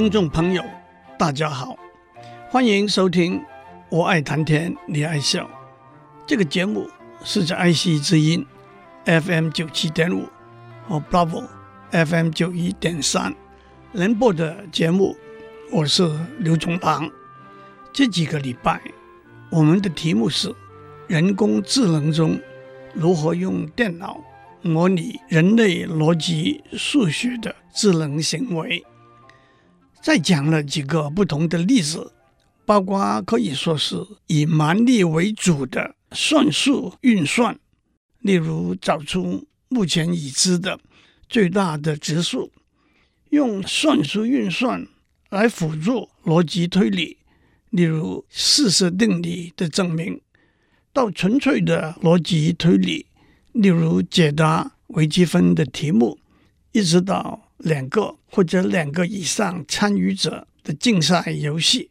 听众朋友，大家好，欢迎收听《我爱谈天，你爱笑》这个节目是在爱惜之音 FM 九七点五和 Bravo FM 九一点三联播的节目。我是刘炯朗。这几个礼拜，我们的题目是人工智能中如何用电脑模拟人类逻辑数学的智能行为。再讲了几个不同的例子，包括可以说是以蛮力为主的算术运算，例如找出目前已知的最大的质数，用算术运算来辅助逻辑推理，例如四色定理的证明，到纯粹的逻辑推理，例如解答微积分的题目，一直到。两个或者两个以上参与者的竞赛游戏，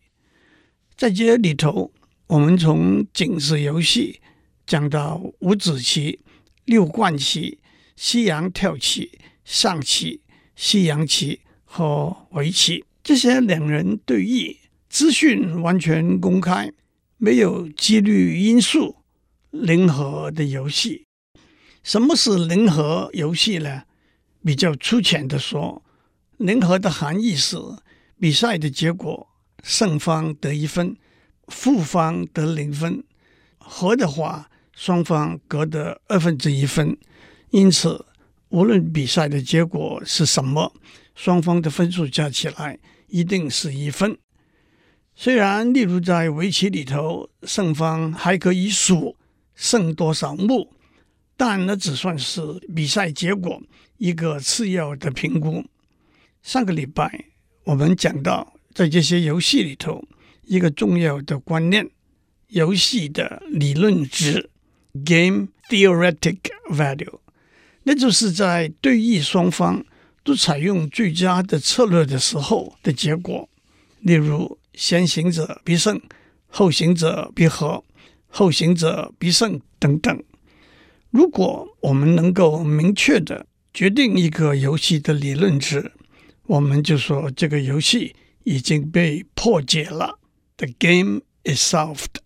在这里头，我们从井字游戏讲到五子棋、六冠棋、西洋跳棋、象棋、西洋棋和围棋，这些两人对弈、资讯完全公开、没有几率因素、零和的游戏。什么是零和游戏呢？比较粗浅的说，零和的含义是比赛的结果胜方得一分，负方得零分；和的话，双方各得二分之一分。因此，无论比赛的结果是什么，双方的分数加起来一定是一分。虽然，例如在围棋里头，胜方还可以数胜多少目。但那只算是比赛结果一个次要的评估。上个礼拜我们讲到，在这些游戏里头，一个重要的观念：游戏的理论值 （game theoretic value），那就是在对弈双方都采用最佳的策略的时候的结果。例如，先行者必胜，后行者必和，后行者必胜等等。如果我们能够明确的决定一个游戏的理论值，我们就说这个游戏已经被破解了。The game is solved。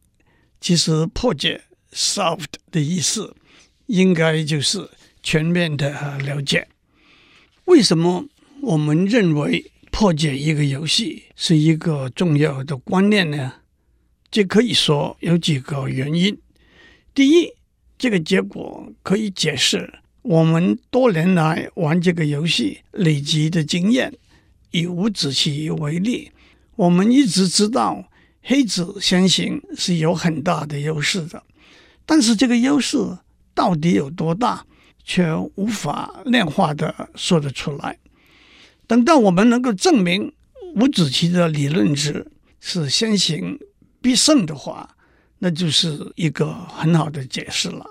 其实破解 “solved” 的意思，应该就是全面的了解。为什么我们认为破解一个游戏是一个重要的观念呢？这可以说有几个原因。第一，这个结果可以解释我们多年来玩这个游戏累积的经验。以五子棋为例，我们一直知道黑子先行是有很大的优势的，但是这个优势到底有多大，却无法量化的说得出来。等到我们能够证明五子棋的理论值是先行必胜的话，那就是一个很好的解释了。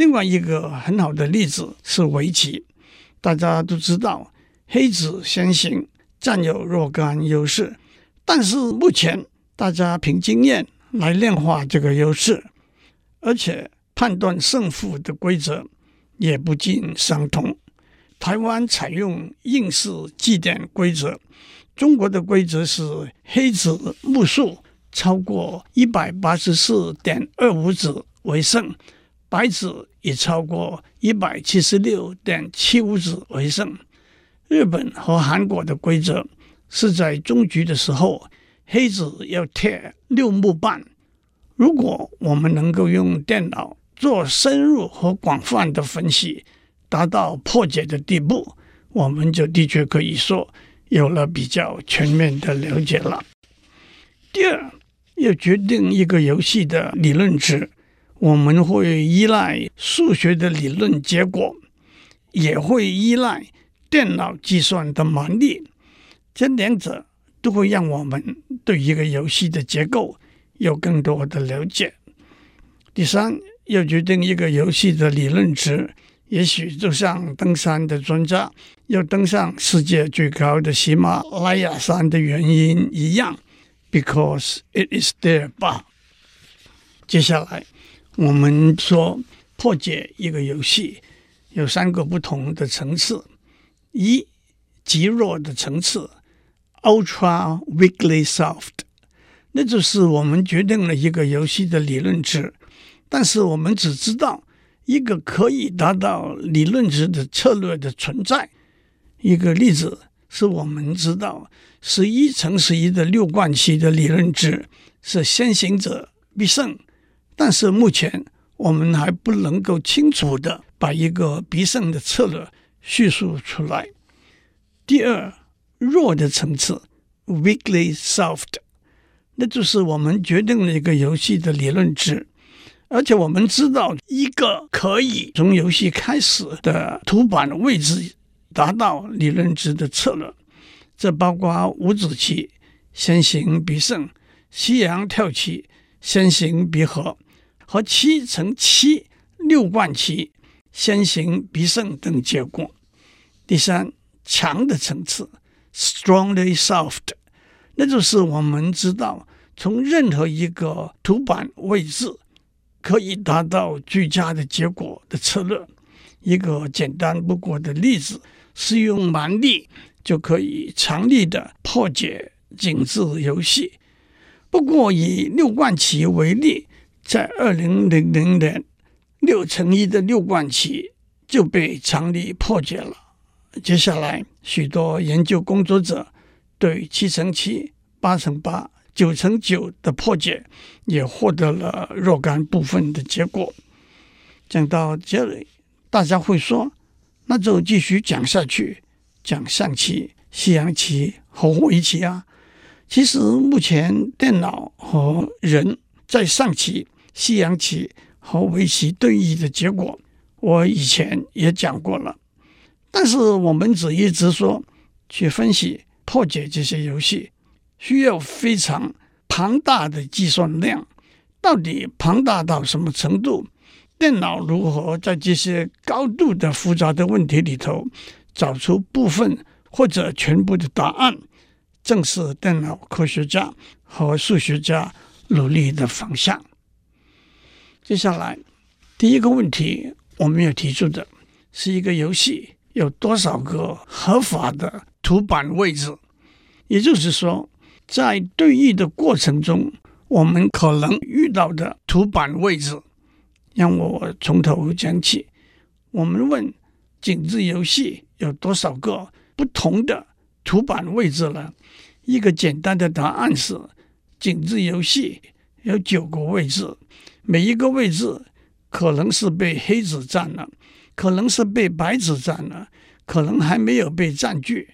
另外一个很好的例子是围棋，大家都知道黑子先行占有若干优势，但是目前大家凭经验来量化这个优势，而且判断胜负的规则也不尽相同。台湾采用应试计点规则，中国的规则是黑子目数。超过一百八十四点二五子为胜，白子以超过一百七十六点七五子为胜。日本和韩国的规则是在终局的时候，黑子要贴六目半。如果我们能够用电脑做深入和广泛的分析，达到破解的地步，我们就的确可以说有了比较全面的了解了。第二。要决定一个游戏的理论值，我们会依赖数学的理论结果，也会依赖电脑计算的蛮力。这两者都会让我们对一个游戏的结构有更多的了解。第三，要决定一个游戏的理论值，也许就像登山的专家要登上世界最高的喜马拉雅山的原因一样，because it is there 吧。接下来，我们说破解一个游戏有三个不同的层次：一、极弱的层次 （ultra weakly soft），那就是我们决定了一个游戏的理论值，但是我们只知道一个可以达到理论值的策略的存在。一个例子是我们知道十一乘十一的六冠棋的理论值是先行者必胜。但是目前我们还不能够清楚地把一个必胜的策略叙述出来。第二，弱的层次 （weakly soft），那就是我们决定了一个游戏的理论值，而且我们知道一个可以从游戏开始的图板位置达到理论值的策略。这包括五子棋先行必胜、西洋跳棋先行必和。和七乘七六冠棋先行必胜等结果。第三，强的层次 （strongly soft），那就是我们知道从任何一个图板位置可以达到最佳的结果的策略。一个简单不过的例子是用蛮力就可以强力的破解井字游戏。不过以六冠棋为例。在二零零零年，六乘一的六冠棋就被强力破解了。接下来，许多研究工作者对七乘七、八乘八、九乘九的破解也获得了若干部分的结果。讲到这里，大家会说：“那就继续讲下去，讲象棋、西洋棋和围棋啊。”其实，目前电脑和人在象棋。西洋棋和围棋对弈的结果，我以前也讲过了。但是我们只一直说去分析破解这些游戏，需要非常庞大的计算量。到底庞大到什么程度？电脑如何在这些高度的复杂的问题里头找出部分或者全部的答案？正是电脑科学家和数学家努力的方向。接下来，第一个问题我们要提出的是一个游戏有多少个合法的图板位置？也就是说，在对弈的过程中，我们可能遇到的图板位置。让我从头讲起。我们问井字游戏有多少个不同的图板位置呢？一个简单的答案是：井字游戏有九个位置。每一个位置可能是被黑子占了，可能是被白子占了，可能还没有被占据。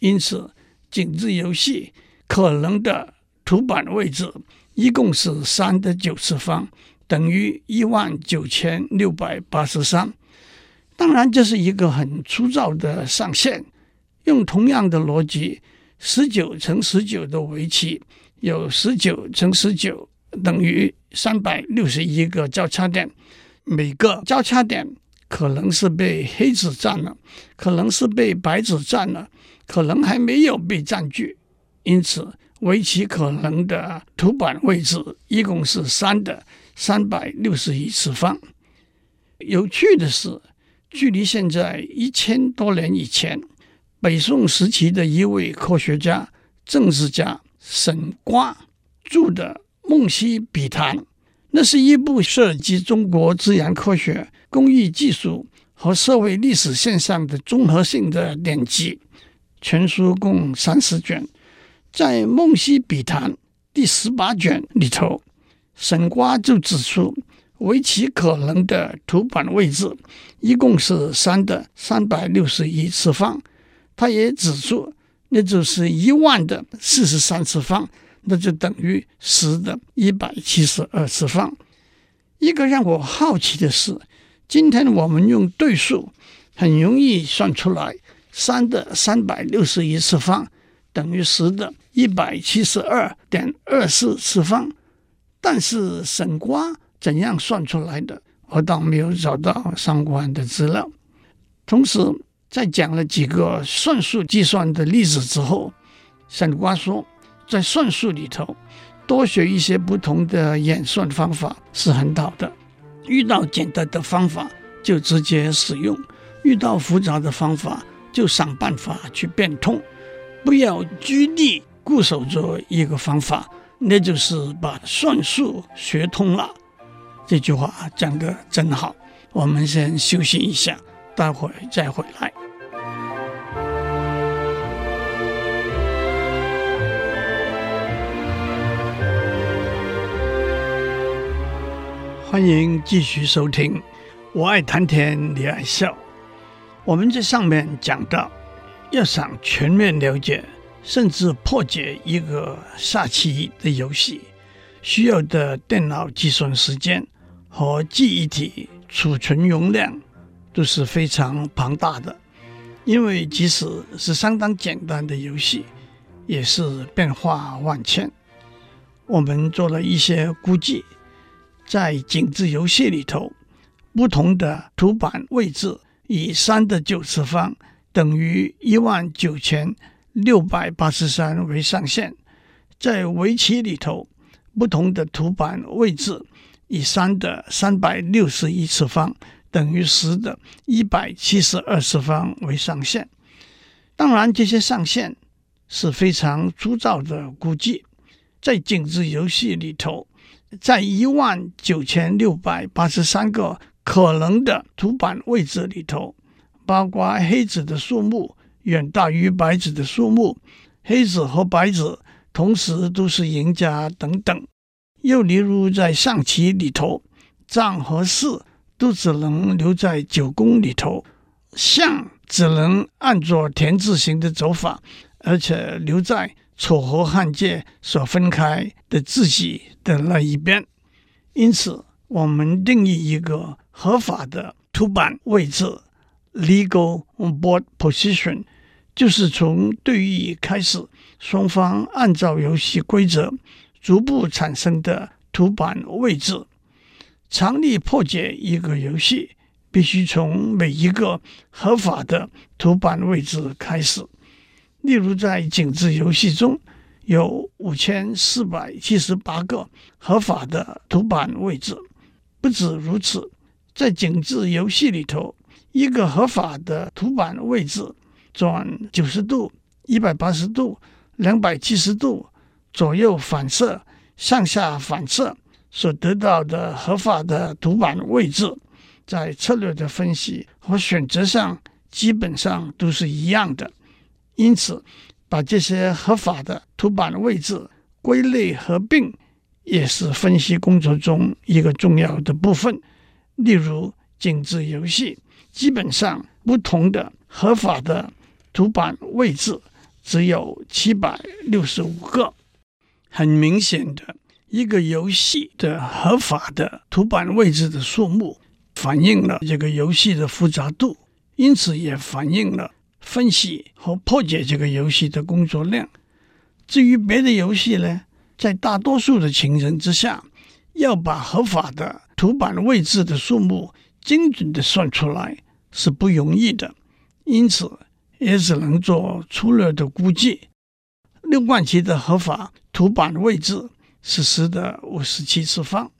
因此，井字游戏可能的图板位置一共是三的九次方，等于一万九千六百八十三。当然，这是一个很粗糙的上限。用同样的逻辑，十九乘十九的围棋有十九乘十九。等于三百六十一个交叉点，每个交叉点可能是被黑子占了，可能是被白子占了，可能还没有被占据。因此，围棋可能的图板位置一共是三的三百六十一次方。有趣的是，距离现在一千多年以前，北宋时期的一位科学家、政治家沈括著的。《梦溪笔谈》，那是一部涉及中国自然科学、工艺技术和社会历史现象的综合性的典籍。全书共三十卷，在《梦溪笔谈》第十八卷里头，沈括就指出，围棋可能的图板位置一共是三的三百六十一次方。他也指出，那就是一万的四十三次方。那就等于十的一百七十二次方。一个让我好奇的是，今天我们用对数很容易算出来，三的三百六十一次方等于十的一百七十二点二四次方。但是省瓜怎样算出来的，我倒没有找到相关的资料。同时，在讲了几个算术计算的例子之后，省瓜说，在算术里头，多学一些不同的演算方法是很好的。遇到简单的方法就直接使用，遇到复杂的方法就想办法去变通，不要拘泥固守着一个方法。那就是把算术学通了。这句话讲得真好。我们先休息一下，待会儿再回来。欢迎继续收听。我爱谈天，你爱笑。我们在上面讲到，要想全面了解。甚至破解一个下棋的游戏，需要的电脑计算时间和记忆体储存容量都是非常庞大的。因为即使是相当简单的游戏，也是变化万千。我们做了一些估计，在井字游戏里头，不同的图板位置以三的九次方等于一万九千。六百八十三为上限，在围棋里头，不同的图板位置以三的三百六十一次方等于十的一百七十二次方为上限。当然，这些上限是非常粗糙的估计。在井字游戏里头，在一万九千六百八十三个可能的图板位置里头，包括黑子的数目。远大于白子的数目，黑子和白子同时都是赢家等等。又例如在象棋里头，将和士都只能留在九宫里头，象只能按照田字形的走法，而且留在楚河汉界所分开的自己的那一边。因此，我们定义一个合法的图板位置。Legal board position 就是从对弈开始，双方按照游戏规则逐步产生的图板位置。常理破解一个游戏，必须从每一个合法的图板位置开始。例如，在井字游戏中有五千四百七十八个合法的图板位置。不止如此，在井字游戏里头。一个合法的图板位置，转九十度、一百八十度、两百七十度左右反射、上下反射所得到的合法的图板位置，在策略的分析和选择上基本上都是一样的。因此，把这些合法的图板位置归类合并，也是分析工作中一个重要的部分。例如，井字游戏。基本上，不同的合法的图板位置只有七百六十五个。很明显的，一个游戏的合法的图板位置的数目，反映了这个游戏的复杂度，因此也反映了分析和破解这个游戏的工作量。至于别的游戏呢，在大多数的情形之下，要把合法的图板位置的数目。精准的算出来是不容易的，因此也只能做粗略的估计。六冠棋的合法图板位置是十的五十七次方，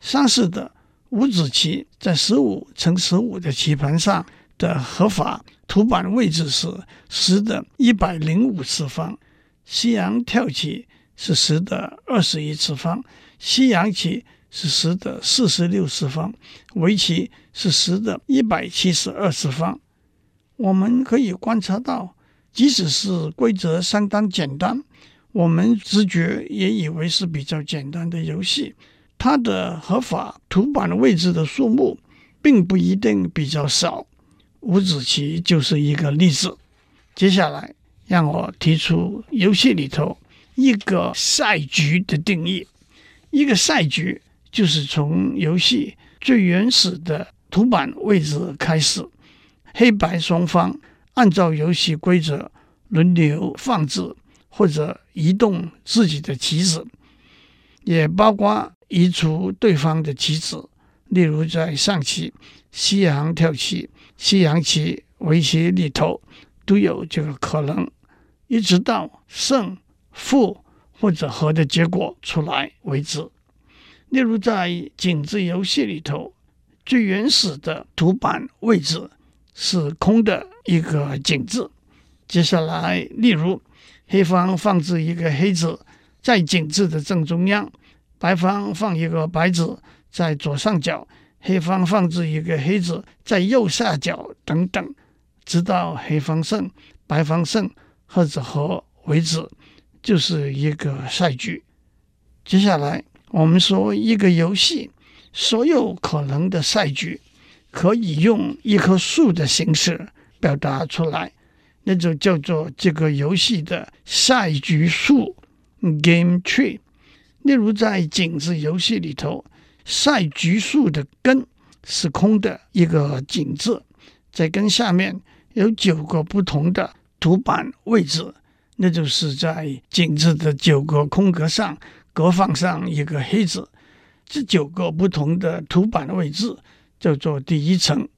相似的五子棋在十五乘十五的棋盘上的合法图板位置是十的一百零五次方，西洋跳棋是十的二十一次方，西洋棋。是十的四十六次方，围棋是十的一百七十二次方。我们可以观察到，即使是规则相当简单，我们直觉也以为是比较简单的游戏，它的合法图板位置的数目并不一定比较少。五子棋就是一个例子。接下来，让我提出游戏里头一个赛局的定义，一个赛局。就是从游戏最原始的图板位置开始，黑白双方按照游戏规则轮流放置或者移动自己的棋子，也包括移除对方的棋子。例如在象棋、西洋跳棋、西洋棋、围棋里头都有这个可能，一直到胜负或者和的结果出来为止。例如在井字游戏里头，最原始的图板位置是空的一个井字。接下来，例如黑方放置一个黑子在井字的正中央，白方放一个白子。在左上角，黑方放置一个黑子，在右下角等等，直到黑方胜、白方胜或者和为止，就是一个赛局。接下来，我们说一个游戏所有可能的赛局，可以用一棵树的形式表达出来，那就叫做这个游戏的赛局树 （game tree）。例如在井字游戏里头。赛局树的根是空的一个井字，在根下面有九个不同的图板位置，那就是在井字的九个空格上各放上一个黑子。这九个不同的图板位置叫做第一层。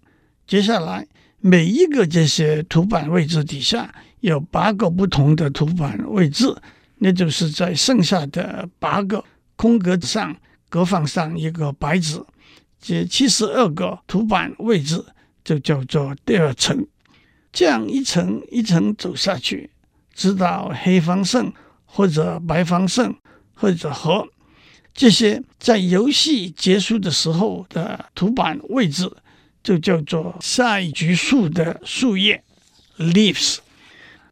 接下来每一个这些图板位置底下有八个不同的图板位置，那就是在剩下的八个空格上。各放上一个白子，这七十二个图板位置就叫做第二层。这样一层一层走下去，直到黑方胜或者白方胜或者和。这些在游戏结束的时候的图板位置，就叫做赛局树的树叶 （leaves）。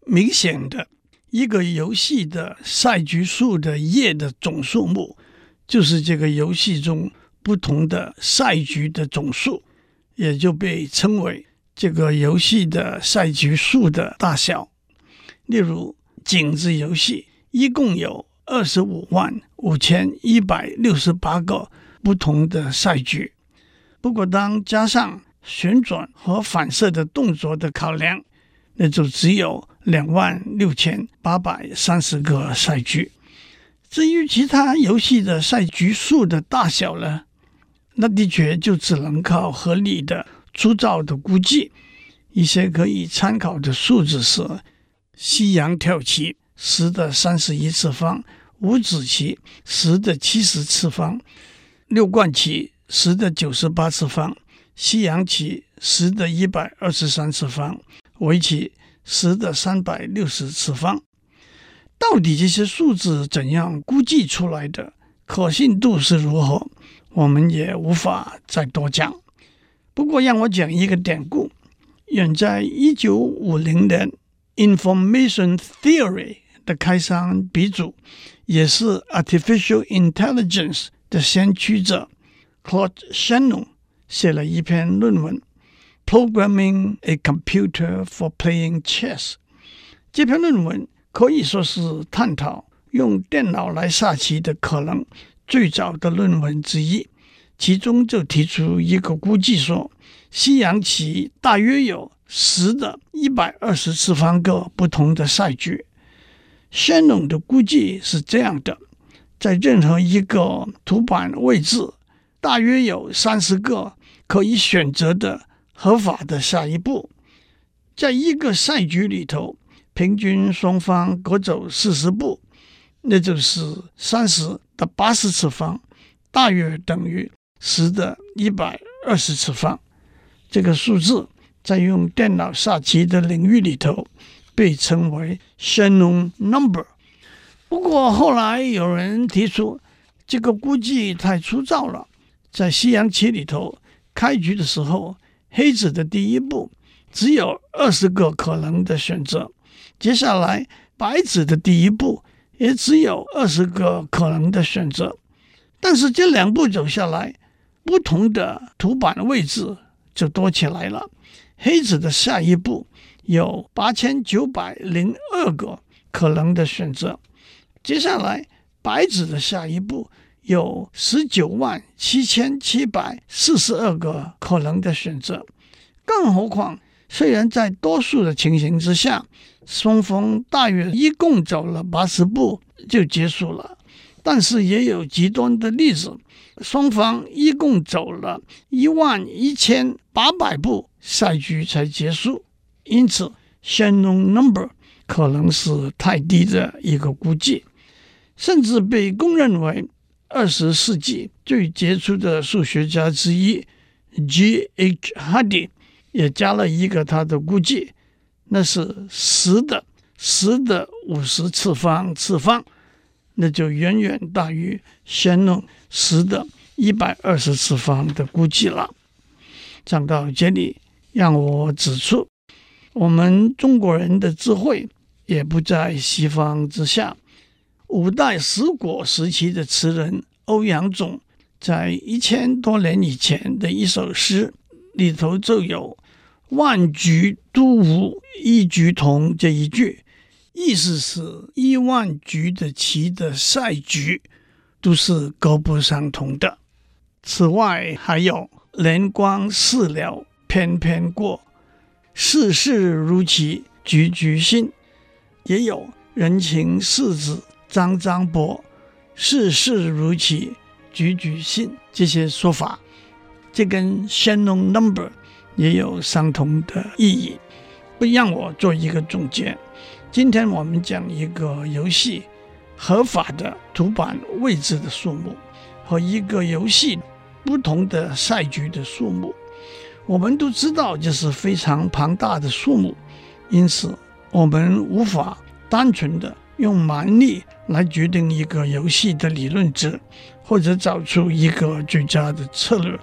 明显的，一个游戏的赛局树的叶的总数目。就是这个游戏中不同的赛局的总数，也就被称为这个游戏的赛局数的大小。例如，井字游戏一共有二十五万五千一百六十八个不同的赛局。不过，当加上旋转和反射的动作的考量，那就只有两万六千八百三十个赛局。至于其他游戏的赛局数的大小呢，那的确就只能靠合理的、粗糙的估计。一些可以参考的数字是：西洋跳棋十的三十一次方，五子棋十的七十次方，六冠棋十的九十八次方，西洋棋十的一百二十三次方，围棋十的三百六十次方。到底这些数字怎样估计出来的？可信度是如何？我们也无法再多讲。不过，让我讲一个典故。远在一九五零年，Information Theory 的开山鼻祖，也是 Artificial Intelligence 的先驱者 Claude Shannon 写了一篇论文，Programming a Computer for Playing Chess。这篇论文。可以说是探讨用电脑来下棋的可能最早的论文之一，其中就提出一个估计说，西洋棋大约有十的一百二十次方个不同的赛局。先农的估计是这样的：在任何一个图板位置，大约有三十个可以选择的合法的下一步，在一个赛局里头。平均双方各走四十步，那就是三十的八十次方，大约等于十的一百二十次方。这个数字在用电脑下棋的领域里头被称为 Shannon number。不过后来有人提出，这个估计太粗糙了。在西洋棋里头，开局的时候，黑子的第一步只有二十个可能的选择。接下来，白子的第一步也只有二十个可能的选择，但是这两步走下来，不同的图板位置就多起来了。黑子的下一步有八千九百零二个可能的选择，接下来白子的下一步有十九万七千七百四十二个可能的选择，更何况。虽然在多数的情形之下，双方大约一共走了八十步就结束了，但是也有极端的例子，双方一共走了一万一千八百步，赛局才结束。因此，Shannon number 可能是太低的一个估计，甚至被公认为二十世纪最杰出的数学家之一 G.H. Hardy。也加了一个他的估计，那是十的十的五十次方次方，那就远远大于先弄十的一百二十次方的估计了。讲到这里，让我指出，我们中国人的智慧也不在西方之下。五代十国时期的词人欧阳总在一千多年以前的一首诗里头就有。万局都无一局同这一句，意思是一万局的棋的赛局都是各不相同的。此外，还有连光似鸟翩翩过，世事如棋局局新；也有人情世子张张薄，世事如棋局局新这些说法。这跟先农 number。也有相同的意义。不让我做一个总结。今天我们讲一个游戏合法的图板位置的数目和一个游戏不同的赛局的数目。我们都知道这是非常庞大的数目，因此我们无法单纯的用蛮力来决定一个游戏的理论值，或者找出一个最佳的策略。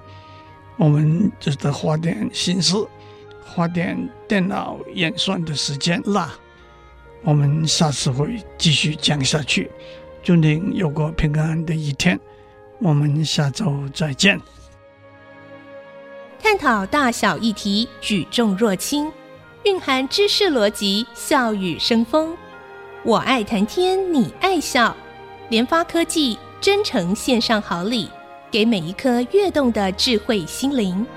我们就得花点心思，花点电脑演算的时间啦。我们下次会继续讲下去。祝您有个平安的一天。我们下周再见。探讨大小议题，举重若轻，蕴含知识逻辑，笑语生风。我爱谈天，你爱笑。联发科技真诚献上好礼。给每一颗跃动的智慧心灵。